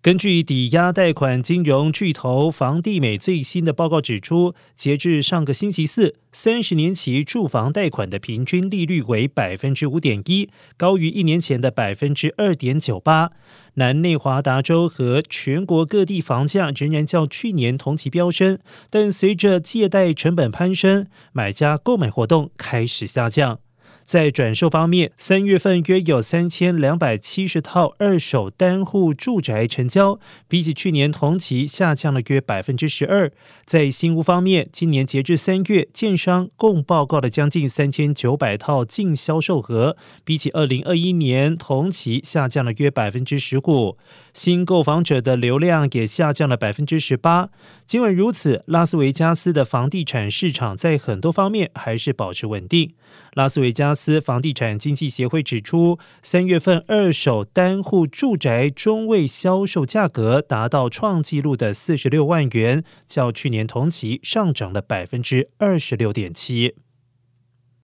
根据抵押贷款金融巨头房地美最新的报告指出，截至上个星期四，三十年期住房贷款的平均利率为百分之五点一，高于一年前的百分之二点九八。南内华达州和全国各地房价仍然较去年同期飙升，但随着借贷成本攀升，买家购买活动开始下降。在转售方面，三月份约有三千两百七十套二手单户住宅成交，比起去年同期下降了约百分之十二。在新屋方面，今年截至三月，建商共报告了将近三千九百套净销售额，比起二零二一年同期下降了约百分之十五。新购房者的流量也下降了百分之十八。尽管如此，拉斯维加斯的房地产市场在很多方面还是保持稳定。拉斯维加司房地产经济协会指出，三月份二手单户住宅中位销售价格达到创纪录的四十六万元，较去年同期上涨了百分之二十六点七。